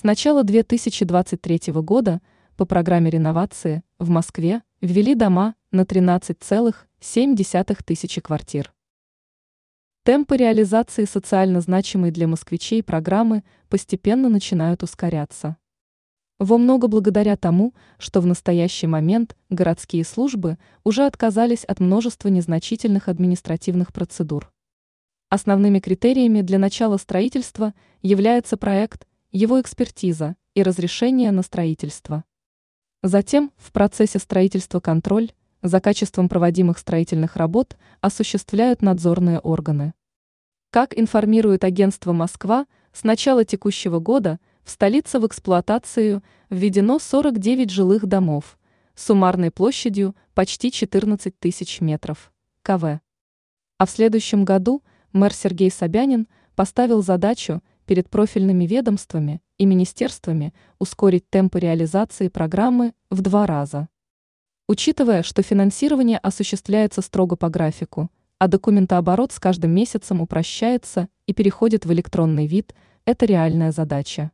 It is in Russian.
С начала 2023 года по программе реновации в Москве ввели дома на 13,7 тысячи квартир. Темпы реализации социально значимой для москвичей программы постепенно начинают ускоряться. Во много благодаря тому, что в настоящий момент городские службы уже отказались от множества незначительных административных процедур. Основными критериями для начала строительства является проект, его экспертиза и разрешение на строительство. Затем в процессе строительства контроль за качеством проводимых строительных работ осуществляют надзорные органы. Как информирует агентство «Москва», с начала текущего года в столице в эксплуатацию введено 49 жилых домов суммарной площадью почти 14 тысяч метров КВ. А в следующем году мэр Сергей Собянин поставил задачу перед профильными ведомствами и министерствами ускорить темпы реализации программы в два раза. Учитывая, что финансирование осуществляется строго по графику, а документооборот с каждым месяцем упрощается и переходит в электронный вид, это реальная задача.